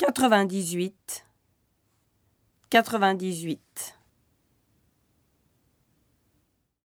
quatre-vingt-dix-huit, quatre-vingt-dix-huit.